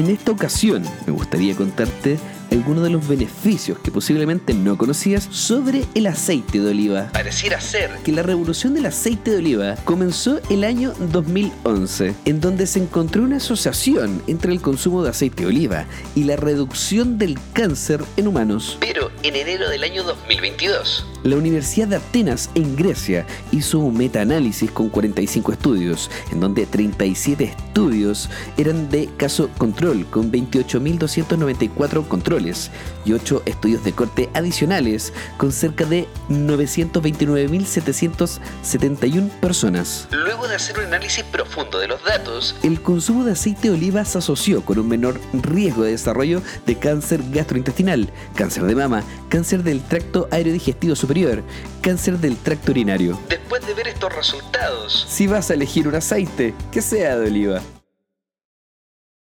En esta ocasión me gustaría contarte algunos de los beneficios que posiblemente no conocías sobre el aceite de oliva. Pareciera ser que la revolución del aceite de oliva comenzó el año 2011, en donde se encontró una asociación entre el consumo de aceite de oliva y la reducción del cáncer en humanos. Pero en enero del año 2022, la Universidad de Atenas en Grecia hizo un metaanálisis con 45 estudios, en donde 37 estudios eran de caso control, con 28.294 controles y 8 estudios de corte adicionales con cerca de 929.771 personas. Luego de hacer un análisis profundo de los datos, el consumo de aceite de oliva se asoció con un menor riesgo de desarrollo de cáncer gastrointestinal, cáncer de mama, cáncer del tracto aerodigestivo superior, cáncer del tracto urinario. Después de ver estos resultados, si vas a elegir un aceite, que sea de oliva.